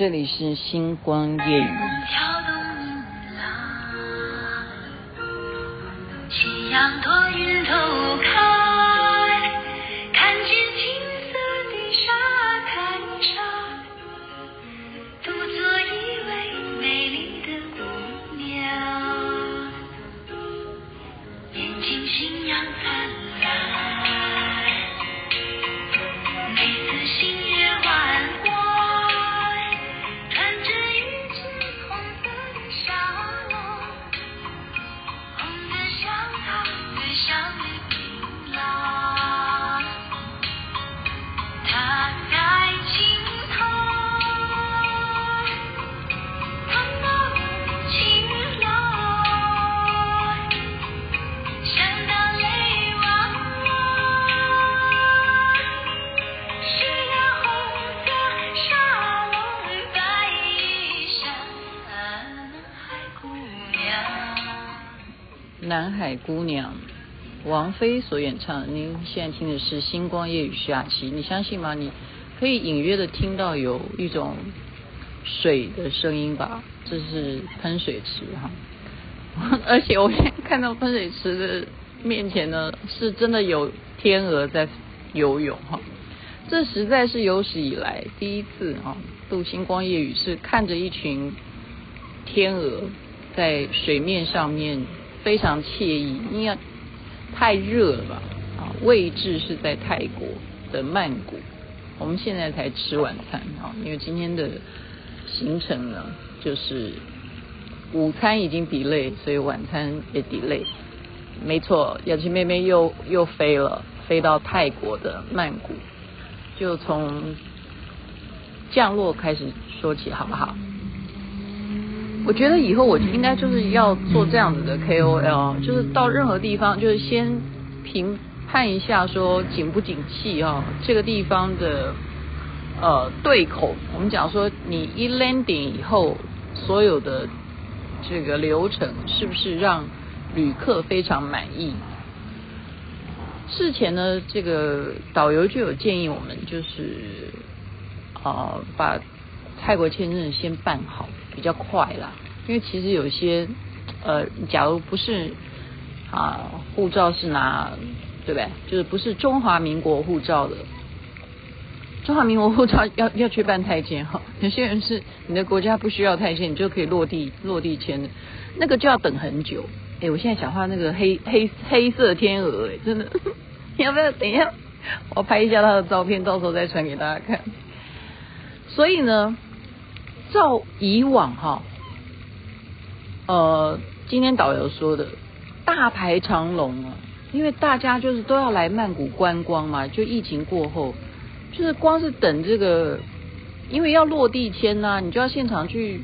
这里是星光夜语。跳动银浪，夕阳多云头南海姑娘，王菲所演唱。您现在听的是《星光夜雨》徐雅琪。你相信吗？你可以隐约的听到有一种水的声音吧？这是喷水池哈。而且我现在看到喷水池的面前呢，是真的有天鹅在游泳哈。这实在是有史以来第一次哈，度《星光夜雨》是看着一群天鹅在水面上面。非常惬意，因为太热了吧？啊，位置是在泰国的曼谷，我们现在才吃晚餐啊，因为今天的行程呢，就是午餐已经 delay，所以晚餐也 delay。没错，雅琪妹妹又又飞了，飞到泰国的曼谷，就从降落开始说起，好不好？我觉得以后我应该就是要做这样子的 KOL，就是到任何地方，就是先评判一下说景不景气啊，这个地方的呃对口。我们讲说，你一 landing 以后，所有的这个流程是不是让旅客非常满意？事前呢，这个导游就有建议我们，就是呃把泰国签证先办好。比较快啦，因为其实有些呃，假如不是啊，护照是拿对不对？就是不是中华民国护照的，中华民国护照 要要去办泰签哈。有些人是你的国家不需要泰签，你就可以落地落地签的，那个就要等很久。哎，我现在想画那个黑黑黑色天鹅，哎，真的，要不要等一下？我拍一下他的照片，到时候再传给大家看。所以呢。照以往哈，呃，今天导游说的大排长龙啊，因为大家就是都要来曼谷观光嘛，就疫情过后，就是光是等这个，因为要落地签呐、啊，你就要现场去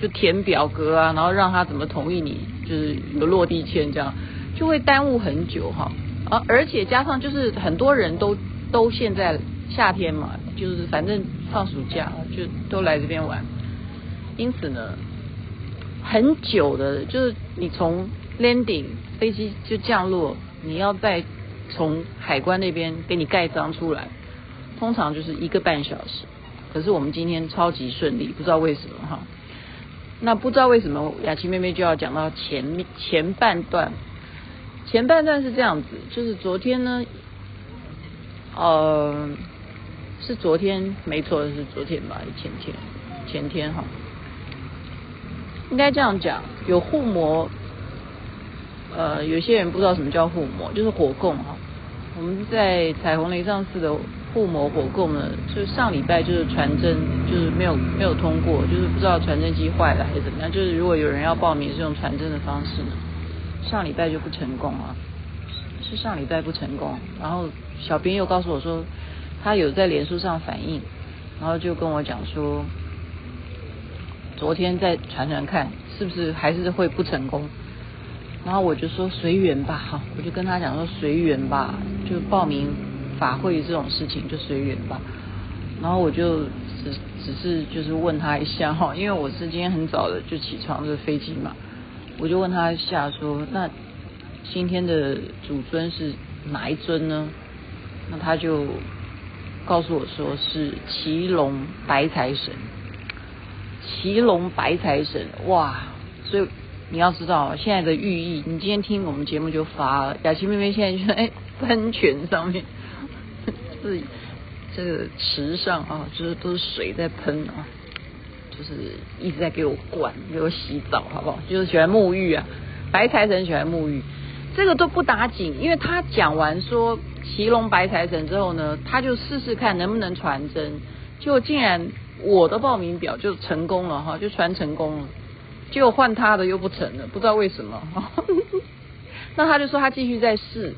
就填表格啊，然后让他怎么同意你，就是有落地签这样，就会耽误很久哈，啊，而且加上就是很多人都都现在。夏天嘛，就是反正放暑假就都来这边玩，因此呢，很久的，就是你从 landing 飞机就降落，你要再从海关那边给你盖章出来，通常就是一个半小时。可是我们今天超级顺利，不知道为什么哈。那不知道为什么雅琪妹妹就要讲到前面前半段，前半段是这样子，就是昨天呢，呃。是昨天，没错，是昨天吧？前天，前天哈，应该这样讲。有护摩，呃，有些人不知道什么叫护摩，就是火供哈。我们在彩虹雷上次的护摩火供呢，就上礼拜就是传真，就是没有没有通过，就是不知道传真机坏了还是怎么样。就是如果有人要报名是用传真的方式呢，上礼拜就不成功啊，是上礼拜不成功。然后小编又告诉我说。他有在脸书上反映，然后就跟我讲说，昨天再传传看，是不是还是会不成功？然后我就说随缘吧，我就跟他讲说随缘吧，就报名法会这种事情就随缘吧。然后我就只只是就是问他一下哈，因为我是今天很早的就起床的飞机嘛，我就问他一下说，那今天的主尊是哪一尊呢？那他就。告诉我说是骑龙白财神，骑龙白财神，哇！所以你要知道现在的寓意，你今天听我们节目就发了。雅琪妹妹现在就在喷泉上面，是这个池上啊，就是都是水在喷啊，就是一直在给我灌，给我洗澡，好不好？就是喜欢沐浴啊，白财神喜欢沐浴，这个都不打紧，因为他讲完说祁龙白财神之后呢，他就试试看能不能传真，结果竟然。我的报名表就成功了哈，就传成功了，结果换他的又不成了，不知道为什么哈。那他就说他继续在试，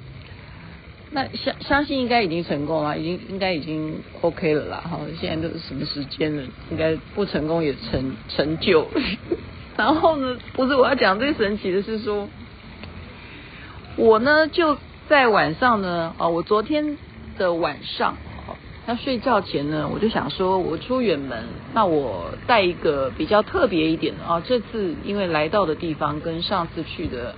那相相信应该已经成功了，已经应该已经 OK 了啦哈。现在都是什么时间了？应该不成功也成成就。然后呢，不是我要讲最神奇的是说，我呢就在晚上呢啊，我昨天的晚上。那睡觉前呢，我就想说，我出远门，那我带一个比较特别一点的啊。这次因为来到的地方跟上次去的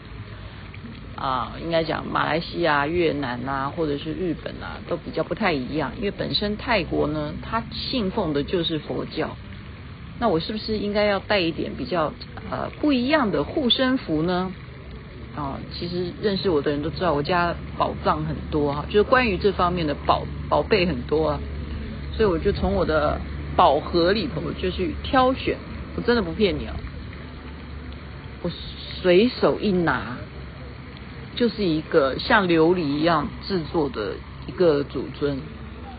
啊，应该讲马来西亚、越南啊，或者是日本啊，都比较不太一样。因为本身泰国呢，它信奉的就是佛教。那我是不是应该要带一点比较呃不一样的护身符呢？啊，其实认识我的人都知道，我家宝藏很多哈，就是关于这方面的宝宝贝很多啊，所以我就从我的宝盒里头就去挑选，我真的不骗你啊，我随手一拿，就是一个像琉璃一样制作的一个祖尊，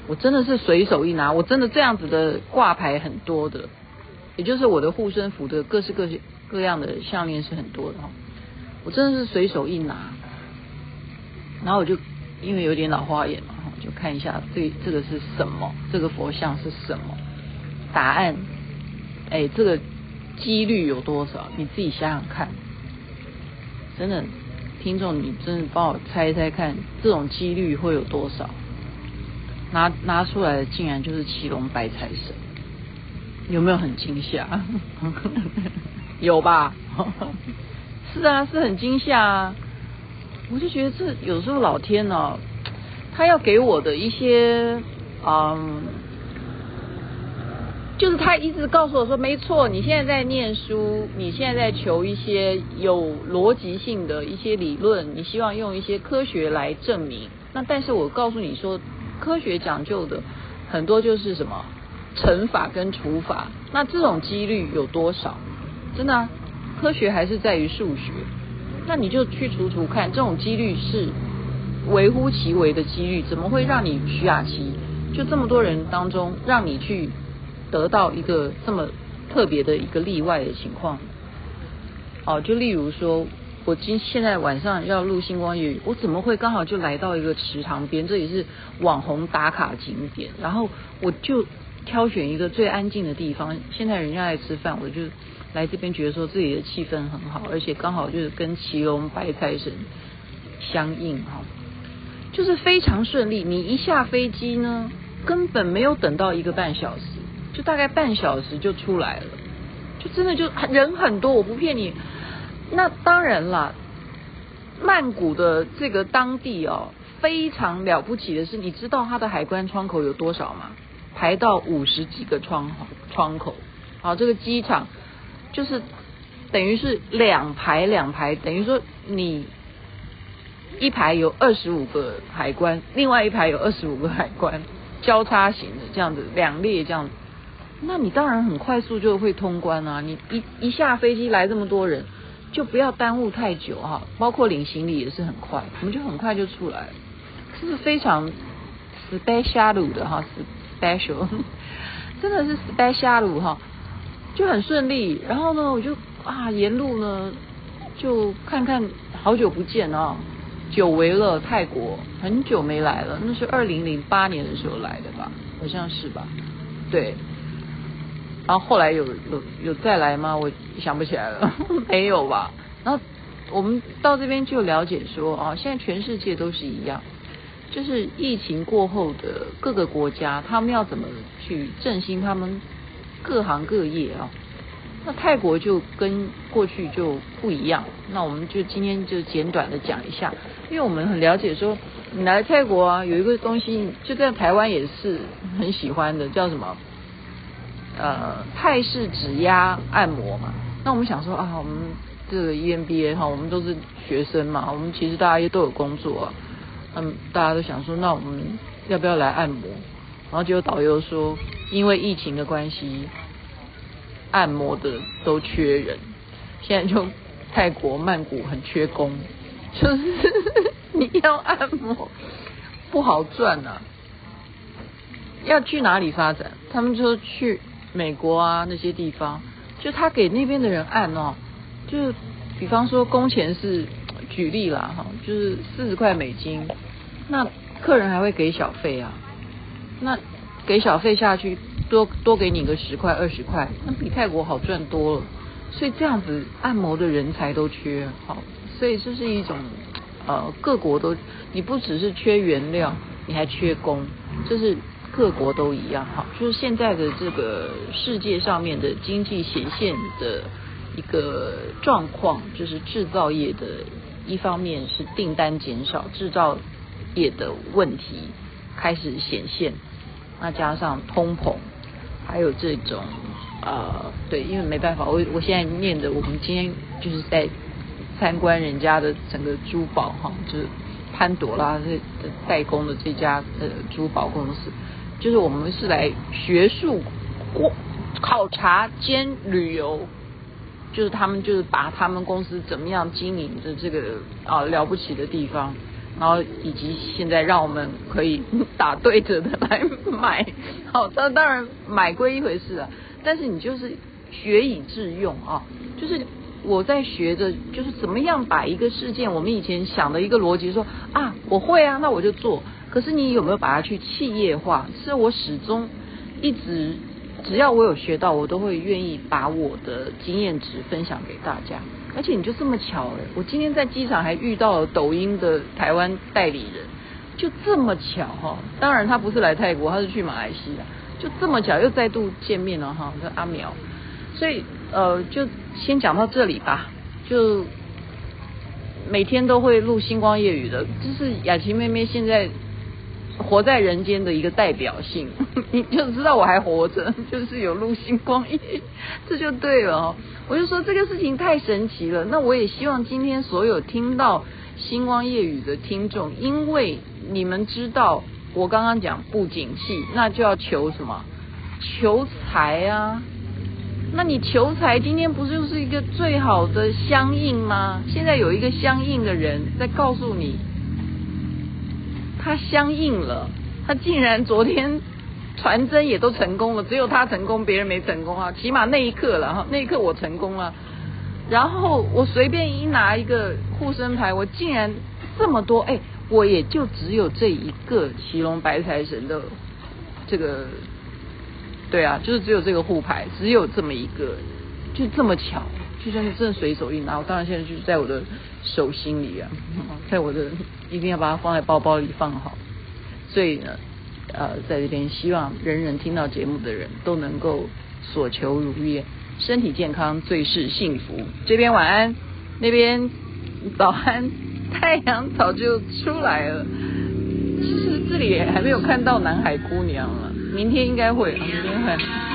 我真的是随手一拿，我真的这样子的挂牌很多的，也就是我的护身符的各式各式各样的项链是很多的哈。我真的是随手一拿，然后我就因为有点老花眼嘛，就看一下这这个是什么，这个佛像是什么？答案，哎，这个几率有多少？你自己想想看。真的，听众，你真的帮我猜一猜看，这种几率会有多少？拿拿出来的竟然就是骑龙白财神，有没有很惊吓？有吧？是啊，是很惊吓啊！我就觉得这有时候老天呢，他要给我的一些，嗯，就是他一直告诉我说，没错，你现在在念书，你现在在求一些有逻辑性的一些理论，你希望用一些科学来证明。那但是我告诉你说，科学讲究的很多就是什么乘法跟除法，那这种几率有多少？真的。科学还是在于数学，那你就去除除看，这种几率是微乎其微的几率，怎么会让你徐雅琪就这么多人当中，让你去得到一个这么特别的一个例外的情况？哦，就例如说，我今现在晚上要录星光夜语，我怎么会刚好就来到一个池塘边？这也是网红打卡景点，然后我就挑选一个最安静的地方。现在人家在吃饭，我就。来这边觉得说自己的气氛很好，而且刚好就是跟祁龙白菜神相应哈，就是非常顺利。你一下飞机呢，根本没有等到一个半小时，就大概半小时就出来了，就真的就人很多，我不骗你。那当然啦，曼谷的这个当地哦，非常了不起的是，你知道它的海关窗口有多少吗？排到五十几个窗窗口，好，这个机场。就是等于是两排两排，等于说你一排有二十五个海关，另外一排有二十五个海关，交叉型的这样子，两列这样子，那你当然很快速就会通关啊！你一一下飞机来这么多人，就不要耽误太久哈。包括领行李也是很快，我们就很快就出来了，这是非常 special 的哈，special，真的是 special 哈。就很顺利，然后呢，我就啊沿路呢就看看，好久不见啊，久违了泰国，很久没来了，那是二零零八年的时候来的吧，好像是吧，对。然后后来有有有再来吗？我想不起来了，没有吧。然后我们到这边就了解说啊，现在全世界都是一样，就是疫情过后的各个国家，他们要怎么去振兴他们。各行各业啊，那泰国就跟过去就不一样。那我们就今天就简短的讲一下，因为我们很了解说，你来泰国啊，有一个东西就在台湾也是很喜欢的，叫什么？呃泰式指压按摩嘛。那我们想说啊，我们这个 EMBA 哈，我们都是学生嘛，我们其实大家也都有工作啊。嗯，大家都想说，那我们要不要来按摩？然后就导游说，因为疫情的关系，按摩的都缺人。现在就泰国曼谷很缺工，就是你要按摩不好赚啊。要去哪里发展？他们就去美国啊那些地方，就他给那边的人按哦，就比方说工钱是举例啦哈，就是四十块美金，那客人还会给小费啊，那给小费下去多多给你个十块二十块，那比泰国好赚多了。所以这样子按摩的人才都缺，好，所以这是一种呃各国都你不只是缺原料，你还缺工，这是。各国都一样，哈，就是现在的这个世界上面的经济显现的一个状况，就是制造业的一方面是订单减少，制造业的问题开始显现，那加上通膨，还有这种呃，对，因为没办法，我我现在念的，我们今天就是在参观人家的整个珠宝，哈，就是潘朵拉这代工的这家呃珠宝公司。就是我们是来学术过考察兼旅游，就是他们就是把他们公司怎么样经营的这个啊了不起的地方，然后以及现在让我们可以打对折的来买，好，那当然买归一回事啊，但是你就是学以致用啊，就是我在学着，就是怎么样把一个事件，我们以前想的一个逻辑说啊我会啊，那我就做。可是你有没有把它去企业化？是我始终一直，只要我有学到，我都会愿意把我的经验值分享给大家。而且你就这么巧了，我今天在机场还遇到了抖音的台湾代理人，就这么巧哈。当然他不是来泰国，他是去马来西亚，就这么巧又再度见面了哈。跟阿苗，所以呃，就先讲到这里吧，就。每天都会录星光夜雨的，就是雅琪妹妹现在。活在人间的一个代表性，你就知道我还活着，就是有录星光夜，这就对了哦。我就说这个事情太神奇了。那我也希望今天所有听到星光夜雨的听众，因为你们知道我刚刚讲不景气，那就要求什么？求财啊！那你求财，今天不就是一个最好的相应吗？现在有一个相应的人在告诉你。他相应了，他竟然昨天传真也都成功了，只有他成功，别人没成功啊。起码那一刻了哈，那一刻我成功了。然后我随便一拿一个护身牌，我竟然这么多哎，我也就只有这一个祁龙白财神的这个，对啊，就是只有这个护牌，只有这么一个，就这么巧，就算是真的随手一拿，我当然现在就是在我的手心里啊，在我的。一定要把它放在包包里放好，所以呢，呃，在这边希望人人听到节目的人都能够所求如愿，身体健康最是幸福。这边晚安，那边早安，太阳早就出来了。其实这里还没有看到南海姑娘了，明天应该会，明天会。